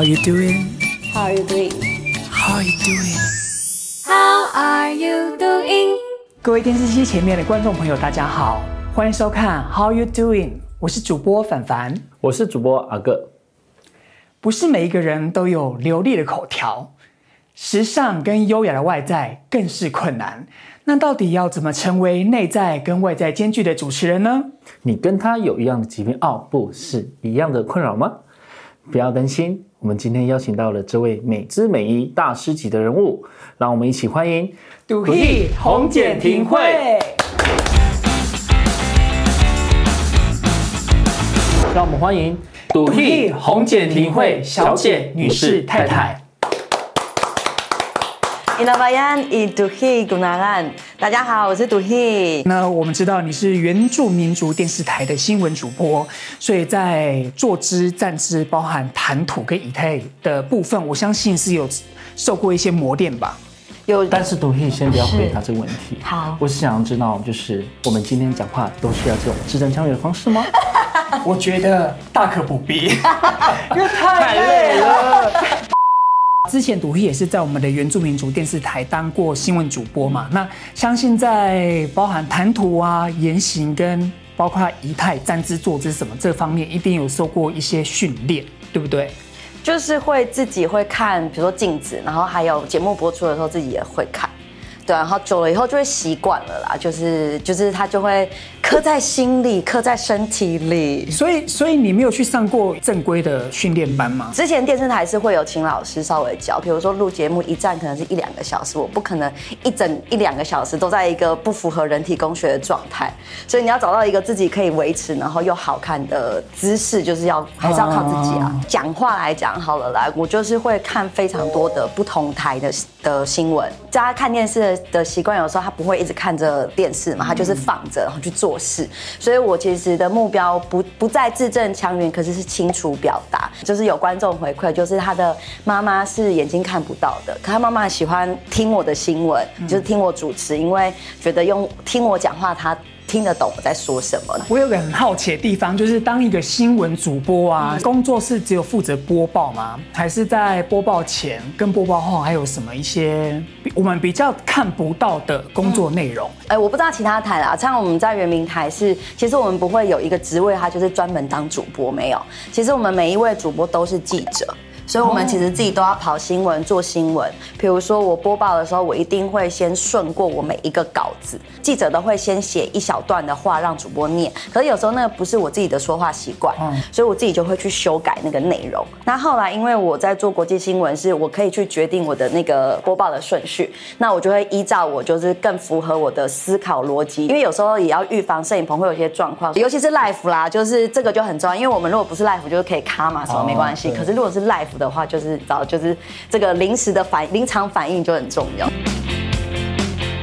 How you doing? How are you doing? How you doing? How are you doing? 各位电视机前面的观众朋友，大家好，欢迎收看 How you doing？我是主播凡凡，我是主播阿哥。不是每一个人都有流利的口条，时尚跟优雅的外在更是困难。那到底要怎么成为内在跟外在兼具的主持人呢？你跟他有一样的疾病哦，不是一样的困扰吗？不要担心，我们今天邀请到了这位美姿美仪大师级的人物，让我们一起欢迎杜毅红简庭慧。让我们欢迎杜毅红简庭慧小姐、女士、太太。大家好，我是杜希。那我们知道你是原住民族电视台的新闻主播，所以在坐姿、站姿，包含谈吐跟仪态的部分，我相信是有受过一些磨练吧。有，但是杜希先不要回答这个问题。好，我是想要知道，就是我们今天讲话都是要这种字正腔圆的方式吗？我觉得大可不必，因为太累了。之前杜希也是在我们的原住民族电视台当过新闻主播嘛，那相信在包含谈吐啊、言行跟包括仪态、站姿、坐姿什么这方面，一定有受过一些训练，对不对？就是会自己会看，比如说镜子，然后还有节目播出的时候自己也会看。对，然后久了以后就会习惯了啦，就是就是他就会刻在心里，刻在身体里。所以所以你没有去上过正规的训练班吗？之前电视台是会有请老师稍微教，比如说录节目一站可能是一两个小时，我不可能一整一两个小时都在一个不符合人体工学的状态，所以你要找到一个自己可以维持然后又好看的姿势，就是要还是要靠自己啊。讲话来讲好了来，我就是会看非常多的不同台的的新闻，大家看电视的。的习惯有时候他不会一直看着电视嘛，他就是放着然后去做是。所以我其实的目标不不再字正腔圆，可是是清楚表达。就是有观众回馈，就是他的妈妈是眼睛看不到的，可他妈妈喜欢听我的新闻，就是听我主持，因为觉得用听我讲话他。听得懂我在说什么？我有个很好奇的地方，就是当一个新闻主播啊，工作是只有负责播报吗？还是在播报前跟播报后还有什么一些我们比较看不到的工作内容？哎，我不知道其他台啦，像我们在原民台是，其实我们不会有一个职位，它就是专门当主播，没有。其实我们每一位主播都是记者。所以，我们其实自己都要跑新闻、做新闻。比如说，我播报的时候，我一定会先顺过我每一个稿子。记者都会先写一小段的话让主播念，可是有时候那个不是我自己的说话习惯，所以我自己就会去修改那个内容。那后来，因为我在做国际新闻，是我可以去决定我的那个播报的顺序，那我就会依照我就是更符合我的思考逻辑。因为有时候也要预防摄影棚会有一些状况，尤其是 live 啦，就是这个就很重要。因为我们如果不是 live，就是可以卡嘛，什么没关系。可是如果是 live，的话就是找就是这个临时的反临场反应就很重要，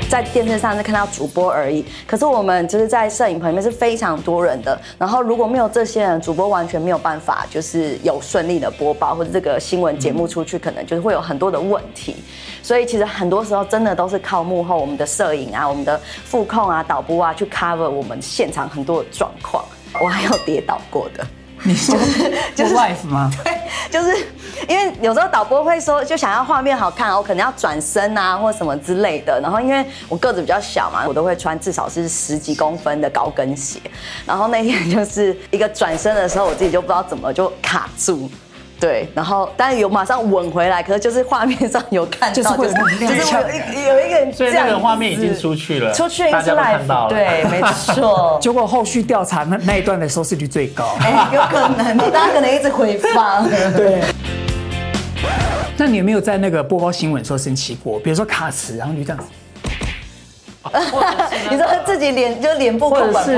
在电视上是看到主播而已，可是我们就是在摄影棚里面是非常多人的，然后如果没有这些人，主播完全没有办法就是有顺利的播报或者这个新闻节目出去，可能就是会有很多的问题，所以其实很多时候真的都是靠幕后我们的摄影啊、我们的副控啊、导播啊去 cover 我们现场很多的状况，我还有跌倒过的。你说就是 wife 吗？对，就是因为有时候导播会说，就想要画面好看，我可能要转身啊，或什么之类的。然后因为我个子比较小嘛，我都会穿至少是十几公分的高跟鞋。然后那天 就是一个转身的时候，我自己就不知道怎么就卡住。对，然后但是有马上稳回来，可是就是画面上有看到，就是就是有一有一个人，所以那个画面已经出去了，出去了，大家都看到了，对，没错。结果后续调查那那一段的收视率最高，哎，有可能，大家可能一直回放。对。那你有没有在那个播报新闻的时候生气过？比如说卡词，然后就这样子。你说自己脸就脸部或者是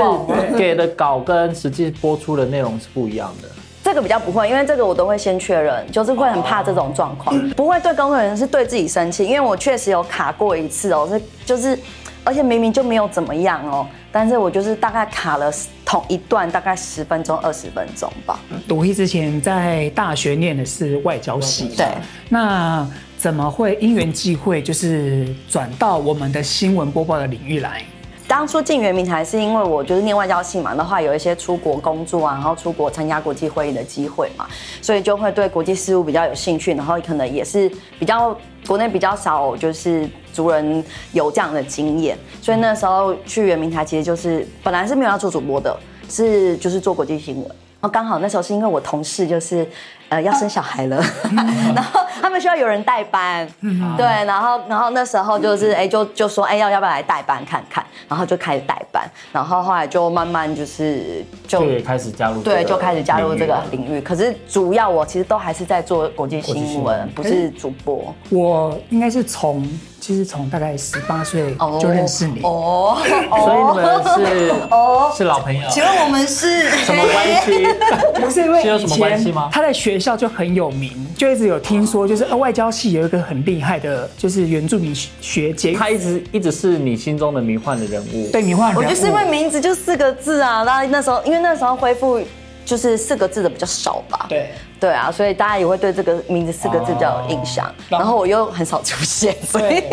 给的稿跟实际播出的内容是不一样的。这个比较不会，因为这个我都会先确认，就是会很怕这种状况，不会对工作人员，是对自己生气，因为我确实有卡过一次哦，是就是，而且明明就没有怎么样哦，但是我就是大概卡了同一段大概十分钟二十分钟吧。杜希之前在大学念的是外交系，对，那怎么会因缘际会就是转到我们的新闻播报的领域来？当初进圆明台是因为我就是念外交系嘛，的话有一些出国工作啊，然后出国参加国际会议的机会嘛，所以就会对国际事务比较有兴趣，然后可能也是比较国内比较少就是族人有这样的经验，所以那时候去圆明台其实就是本来是没有要做主播的，是就是做国际新闻。然后刚好那时候是因为我同事就是，呃，要生小孩了，然后他们需要有人代班，对，然后然后那时候就是哎就就说哎要要不要来代班看看，然后就开始代班，然后后来就慢慢就是就也开始加入对，就开始加入这个领域。可是主要我其实都还是在做国际新闻，不是主播。我应该是从。其实从大概十八岁就认识你哦，所以你们是哦是老朋友。请问我们是什么关系？不是因为有什么关系吗？他在学校就很有名，就一直有听说，就是外交系有一个很厉害的，就是原住民学姐。她一直一直是你心中的迷幻的人物。对，迷幻人物。我就是因为名字就四个字啊，那那时候因为那时候恢复就是四个字的比较少吧。对。对啊，所以大家也会对这个名字四个字比较有印象。哦、然后我又很少出现，所以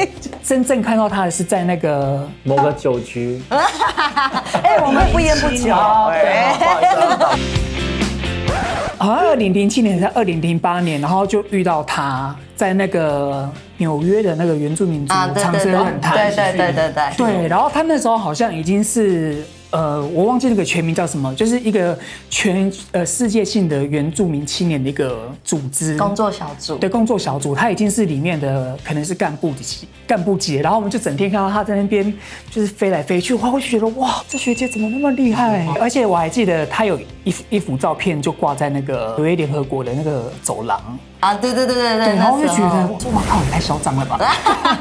真正看到他的是在那个某个酒局。哎，我们不烟不酒。好像二零零七年在二零零八年，然后就遇到他在那个纽约的那个原住民族长生论坛。对对对对对。对，然后他那时候好像已经是。呃，我忘记那个全名叫什么，就是一个全呃世界性的原住民青年的一个组织工作小组。对，工作小组，他已经是里面的可能是干部级干部级，然后我们就整天看到他在那边就是飞来飞去，我会觉得哇，这学姐怎么那么厉害？嗯、而且我还记得他有一幅一幅照片就挂在那个纽约联合国的那个走廊。啊，对对对对对，然后就觉得，哇靠，也太嚣张了吧！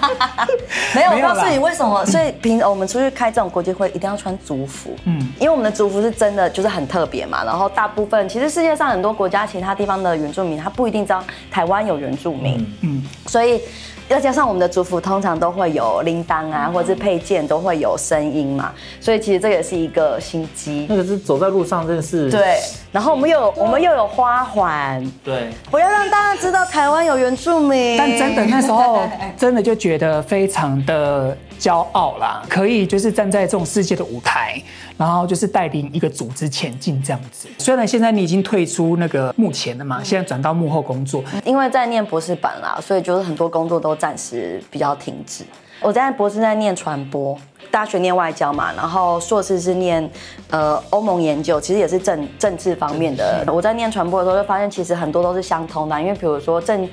没有，我告诉你为什么。所以平我们出去开这种国际会，一定要穿族服。嗯，因为我们的族服是真的就是很特别嘛。然后大部分其实世界上很多国家其他地方的原住民，他不一定知道台湾有原住民。嗯，所以。要加上我们的族服，通常都会有铃铛啊，或者是配件都会有声音嘛，所以其实这也是一个心机。那个是走在路上，真的是对。然后我们又有我们又有花环，对，我要让大家知道台湾有原住民。但真的那时候 真的就觉得非常的骄傲啦，可以就是站在这种世界的舞台。然后就是带领一个组织前进这样子。虽然现在你已经退出那个幕前了嘛，现在转到幕后工作。因为在念博士班啦，所以就是很多工作都暂时比较停止。我在博士在念传播，大学念外交嘛，然后硕士是念呃欧盟研究，其实也是政政治方面的。我在念传播的时候就发现，其实很多都是相通的，因为比如说政，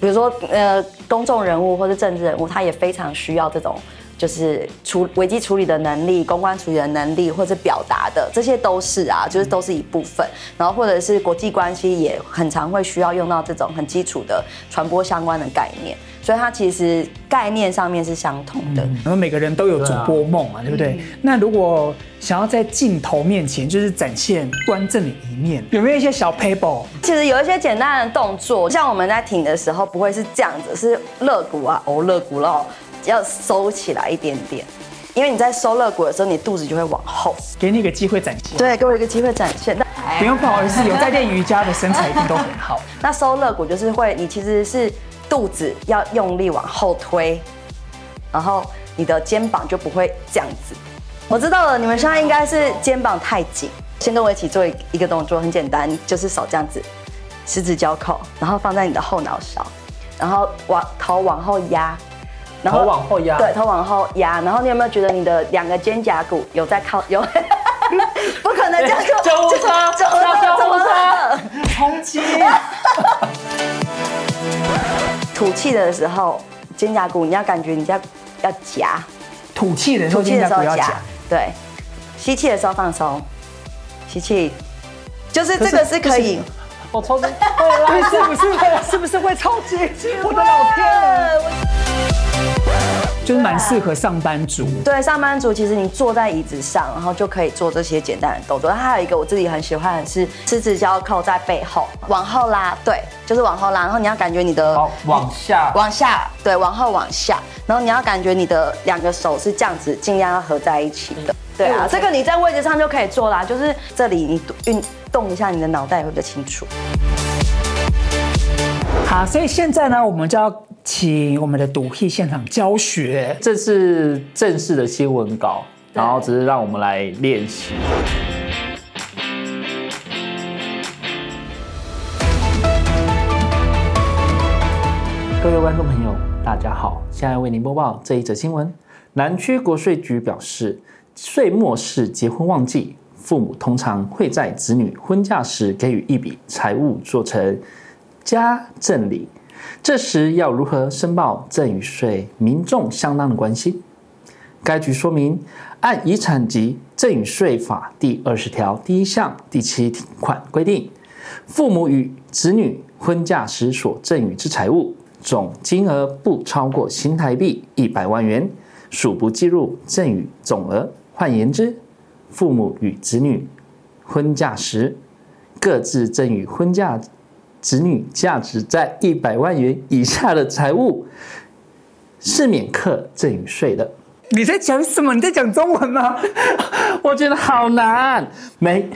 比如说呃公众人物或是政治人物，他也非常需要这种。就是处危机处理的能力、公关处理的能力，或者表达的，这些都是啊，就是都是一部分。然后或者是国际关系，也很常会需要用到这种很基础的传播相关的概念。所以它其实概念上面是相同的。然后每个人都有主播梦嘛，对不对？那如果想要在镜头面前就是展现端正的一面，有没有一些小 paper？其实有一些简单的动作，像我们在挺的时候，不会是这样子，是肋骨啊，哦，肋骨咯。要收起来一点点，因为你在收肋骨的时候，你肚子就会往后。给你一个机会展现。对，给我一个机会展现。那不用不好意思，有在练瑜伽的身材一定都很好。那收肋骨就是会，你其实是肚子要用力往后推，然后你的肩膀就不会这样子。我知道了，你们现在应该是肩膀太紧。先跟我一起做一个动作，很简单，就是手这样子，十指交扣，然后放在你的后脑勺，然后往头往后压。然后头往后压，对，头往后压。然后你有没有觉得你的两个肩胛骨有在靠？有，不可能这样就。救护车，救护车，冲击。吐气的时候，肩胛骨你要感觉你要要夹。吐气的时候，肩胛骨要夹。对，吸气的时候放松，吸气，就是这个是可以。我超级 会啦，是不是会？是不是会超级？我的老天！就是蛮适合上班族。对，上班族其实你坐在椅子上，然后就可以做这些简单的动作。它还有一个我自己很喜欢的是，十指交扣在背后往后拉，对，就是往后拉。然后你要感觉你的往下，往下，对，往后往下。然后你要感觉你的两个手是这样子，尽量要合在一起的。对啊，这个你在位置上就可以做啦。就是这里你运动一下你的脑袋会比较清楚。好，所以现在呢，我们就要。请我们的独戏现场教学，这是正式的新闻稿，然后只是让我们来练习。各位观众朋友，大家好，现在为您播报这一则新闻。南区国税局表示，岁末是结婚旺季，父母通常会在子女婚嫁时给予一笔财物，做成加赠礼。这时要如何申报赠与税，民众相当的关心。该局说明，按遗产及赠与税法第二十条第一项第七款规定，父母与子女婚嫁时所赠与之财物。总金额不超过新台币一百万元，属不计入赠与总额。换言之，父母与子女婚嫁时，各自赠与婚嫁子女价值在一百万元以下的财物，是免课赠与税的。你在讲什么？你在讲中文吗？我觉得好难，没。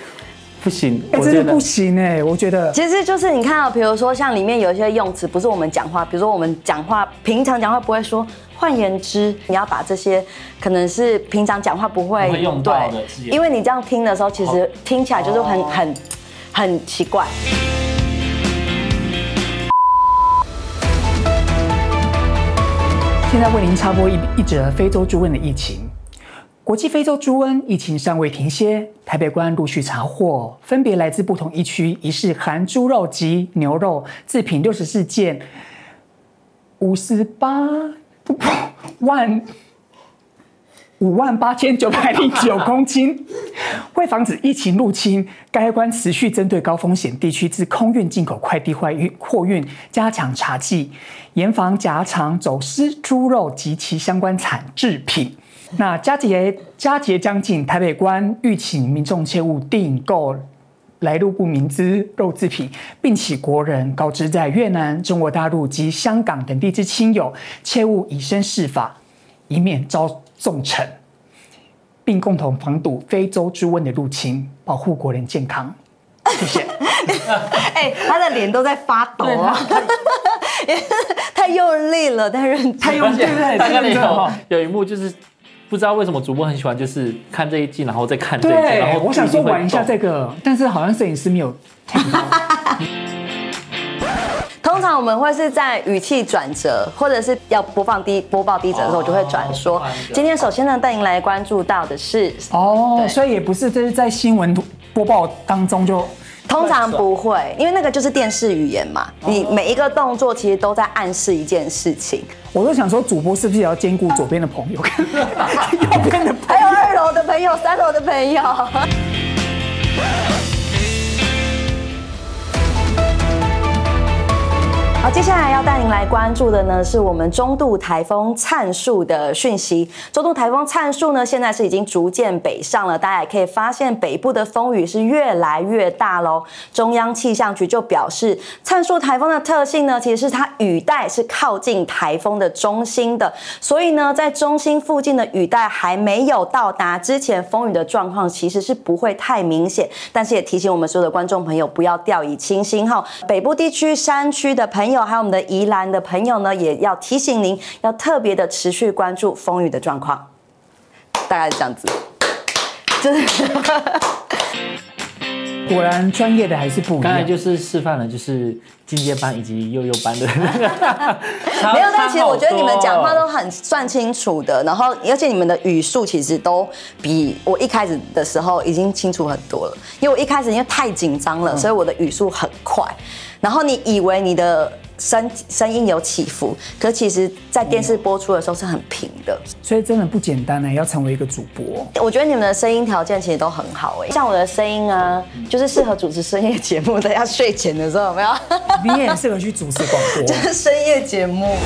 不行，哎、欸，真的不行哎、欸！我觉得，其实就是你看到，比如说像里面有一些用词，不是我们讲话，比如说我们讲话平常讲话不会说。换言之，你要把这些可能是平常讲话不会，用到的对，因为你这样听的时候，其实听起来就是很很很奇怪。现在为您插播一一则非洲猪瘟的疫情。国际非洲猪瘟疫情尚未停歇，台北关陆续查获分别来自不同疫区疑似含猪肉及牛肉制品六十四件，五十八万五万八千九百零九公斤。为防止疫情入侵，该关持续针对高风险地区之空运进口快递货运货运加强查缉，严防假厂走私猪肉及其相关产制品。那佳节佳节将近，台北关吁请民众切勿订购来路不明之肉制品，并请国人告知在越南、中国大陆及香港等地之亲友，切勿以身试法，以免遭重惩，并共同防堵非洲猪瘟的入侵，保护国人健康。谢谢。哎、欸，他的脸都在发抖啊！太 用力了，太认真，太用力了。大概有有一幕就是。不知道为什么主播很喜欢，就是看这一季，然后再看这一季。然后我想说玩一下这个，但是好像摄影师没有听到。通常我们会是在语气转折，或者是要播放低播报低折的时候，我就会转说。今天首先呢，带您来关注到的是哦，所以也不是这是在新闻播报当中就。通常不会，因为那个就是电视语言嘛。你每一个动作其实都在暗示一件事情。我都想说，主播是不是也要兼顾左边的朋友，右边的，还有二楼的朋友、三楼的朋友。好，接下来要带您来关注的呢，是我们中度台风灿树的讯息。中度台风灿树呢，现在是已经逐渐北上了，大家也可以发现北部的风雨是越来越大喽。中央气象局就表示，灿树台风的特性呢，其实是它雨带是靠近台风的中心的，所以呢，在中心附近的雨带还没有到达之前，风雨的状况其实是不会太明显。但是也提醒我们所有的观众朋友，不要掉以轻心哈。北部地区山区的朋友。还有我们的宜兰的朋友呢，也要提醒您，要特别的持续关注风雨的状况。大概是这样子，就是 果然专业的还是不一样。刚才就是示范了，就是进阶班以及幼幼班的。没有，但其实我觉得你们讲话都很算清楚的，然后而且你们的语速其实都比我一开始的时候已经清楚很多了。因为我一开始因为太紧张了，所以我的语速很快。然后你以为你的。声声音有起伏，可其实，在电视播出的时候是很平的，所以真的不简单呢。要成为一个主播，我觉得你们的声音条件其实都很好哎。像我的声音啊，就是适合主持深夜节目的，要睡前的时候有没有？你也适合去主持广播，就是深夜节目。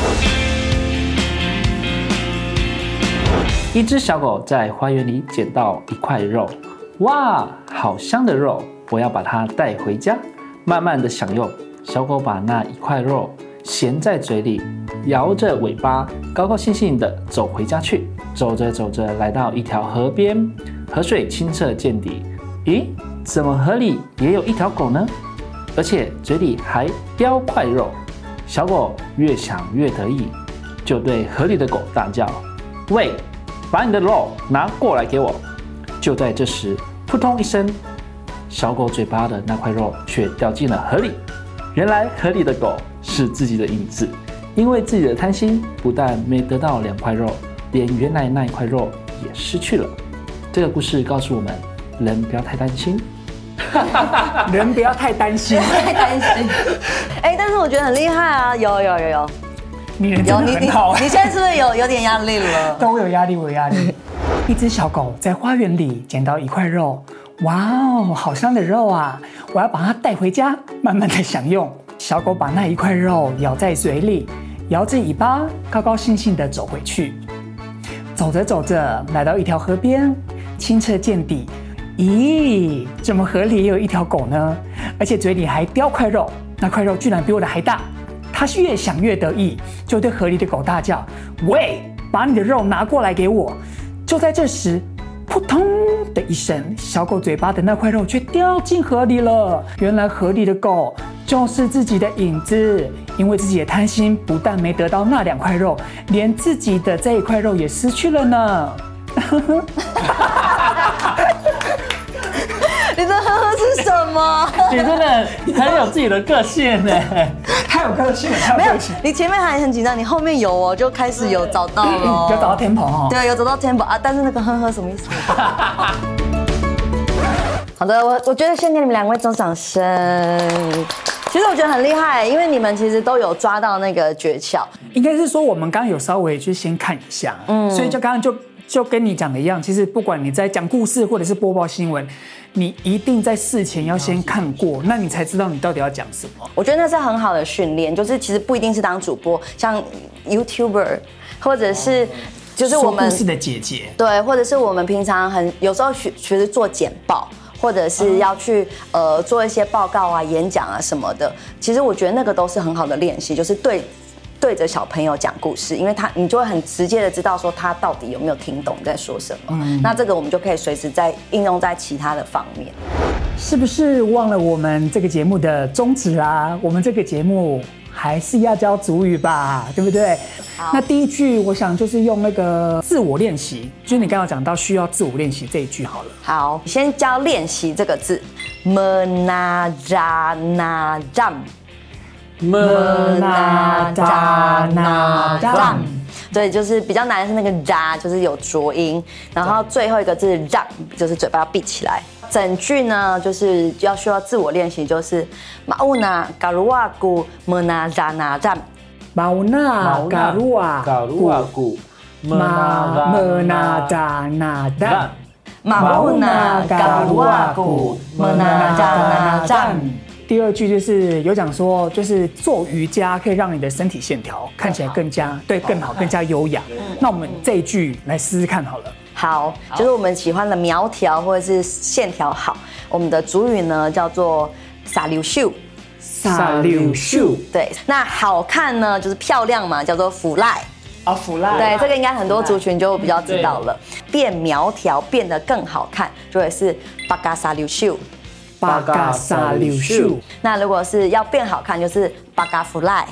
一只小狗在花园里捡到一块肉，哇，好香的肉！我要把它带回家，慢慢的享用。小狗把那一块肉衔在嘴里，摇着尾巴，高高兴兴地走回家去。走着走着，来到一条河边，河水清澈见底。咦，怎么河里也有一条狗呢？而且嘴里还叼块肉。小狗越想越得意，就对河里的狗大叫：“喂，把你的肉拿过来给我。”就在这时，扑通一声，小狗嘴巴的那块肉却掉进了河里。原来河里的狗是自己的影子，因为自己的贪心，不但没得到两块肉，连原来那一块肉也失去了。这个故事告诉我们：人不要太担心，人不要太担心，太担心。哎，但是我觉得很厉害啊！有有有有，你人真的很好。你现在是不是有有点压力了？都有压力，我有压力。一只小狗在花园里捡到一块肉，哇哦，好香的肉啊！我要把它带回家，慢慢的享用。小狗把那一块肉咬在嘴里，摇着尾巴，高高兴兴的走回去。走着走着，来到一条河边，清澈见底。咦，怎么河里也有一条狗呢？而且嘴里还叼块肉，那块肉居然比我的还大。它越想越得意，就对河里的狗大叫：“喂，把你的肉拿过来给我！”就在这时，扑通的一声，小狗嘴巴的那块肉却掉进河里了。原来河里的狗就是自己的影子，因为自己的贪心，不但没得到那两块肉，连自己的这一块肉也失去了呢。你的呵呵是什么？你真的很有自己的个性呢，太有个性了，太有个性。你前面还很紧张，你后面有哦，就开始有找到了，有找到 tempo 哦。对，有找到 tempo 啊，但是那个呵呵什么意思？好的，我我觉得先给你们两位做掌声。其实我觉得很厉害，因为你们其实都有抓到那个诀窍。应该是说我们刚刚有稍微去先看一下，嗯，所以就刚刚就就跟你讲的一样，其实不管你在讲故事或者是播报新闻。你一定在事前要先看过，那你才知道你到底要讲什么。我觉得那是很好的训练，就是其实不一定是当主播，像 YouTuber，或者是就是我们故事的姐姐，对，或者是我们平常很有时候学学着做简报，或者是要去呃做一些报告啊、演讲啊什么的。其实我觉得那个都是很好的练习，就是对。对着小朋友讲故事，因为他你就会很直接的知道说他到底有没有听懂在说什么。嗯，那这个我们就可以随时在应用在其他的方面。是不是忘了我们这个节目的宗旨啊？我们这个节目还是要教主语吧，对不对？好，那第一句我想就是用那个自我练习，就是你刚刚讲到需要自我练习这一句好了。好，先教练习这个字，menajanajan。menajanajan，对，就是比较难的是那个 ja，就是有浊音，然后最后一个字 ran，就是嘴巴要闭起来。整句呢，就是要需要自我练习，就是 mauna garuaku menajanajan，mauna garuaku menajanajan，mauna garuaku menajanajan。第二句就是有讲说，就是做瑜伽可以让你的身体线条看起来更加对更好，更加优雅。那我们这一句来试试看好了。好，就是我们喜欢的苗条或者是线条好。我们的主语呢叫做撒溜秀，撒溜秀。对，那好看呢就是漂亮嘛，叫做腐赖啊，腐赖。对，这个应该很多族群就比较知道了。变苗条变得更好看，就会是巴嘎撒溜秀。巴嘎沙溜秀，那如果是要变好看，就是巴嘎弗赖，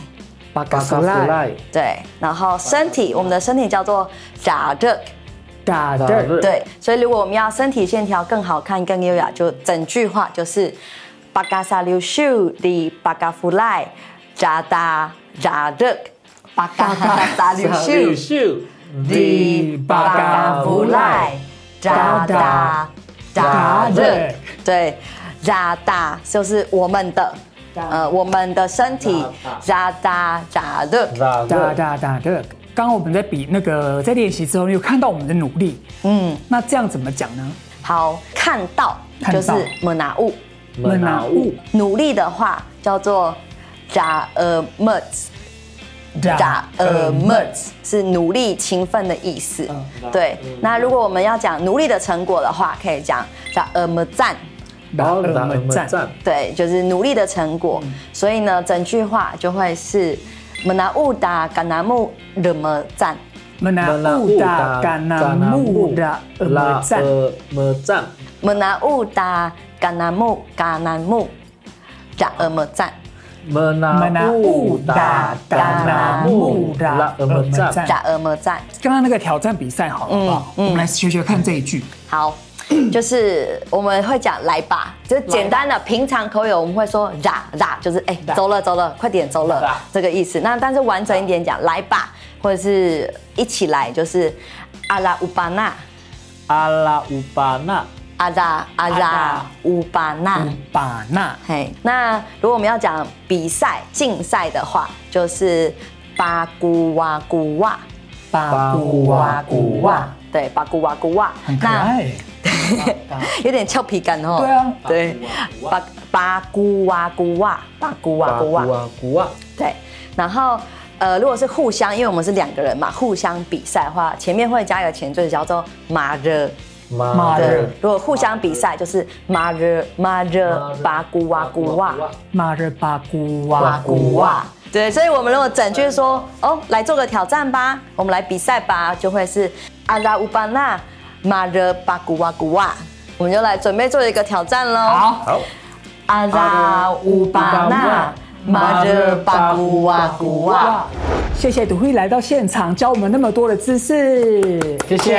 巴嘎弗赖，对。然后身体，我们的身体叫做扎德，扎德，对。所以如果我们要身体线条更好看、更优雅，就整句话就是巴嘎沙溜秀的巴嘎弗赖，扎达扎德，巴嘎沙溜秀的巴嘎弗赖，扎达扎德，对。扎达就是我们的，呃，我们的身体，扎达扎的，扎达扎的。刚刚我们在比那个在练习之后，你有看到我们的努力，嗯，那这样怎么讲呢？好，看到就是么拿物，么拿物。努力的话叫做扎呃么子，扎呃么子是努力勤奋的意思。对，那如果我们要讲努力的成果的话，可以讲扎呃么赞。打么赞，对，就是努力的成果。嗯、所以呢，整句话就会是么拿乌达甘拿木的么赞，么拿乌达甘拿木的么赞，么赞，么拿乌达甘拿木甘拿木，加呃么赞，mena u da da na mu la e m 赞。打俄摩赞。刚刚那个挑战比赛好了，好不好？我们来学学看这一句。好，就是我们会讲来吧，就是简单的平常口语，我们会说咋咋，就是哎走了走了，快点走了这个意思。那但是完整一点讲来吧，或者是一起来，就是阿拉乌巴纳，阿拉乌巴纳。阿扎阿扎乌巴纳乌巴纳，嘿，那如果我们要讲比赛竞赛的话，就是巴古哇古哇，巴古哇古哇，对，巴古哇古哇，很可爱，有点俏皮感哦。对啊，对，八八姑哇姑哇，八姑哇姑哇姑哇，对。然后呃，如果是互相，因为我们是两个人嘛，互相比赛的话，前面会加一个前缀，叫做马热。马热，如果互相比赛就是马热马热巴古哇古哇，马热巴古哇古哇。对，所以我们如果整句说哦，来做个挑战吧，我们来比赛吧，就会是阿拉乌巴纳马热巴古哇古哇，我们就来准备做一个挑战喽。好，阿扎乌巴纳马热巴古哇古哇。谢谢杜辉来到现场，教我们那么多的知识。谢谢。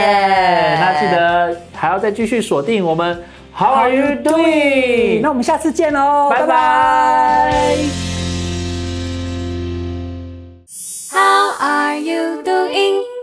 那记得还要再继续锁定我们。How are you doing？那我们下次见喽，拜拜。How are you doing？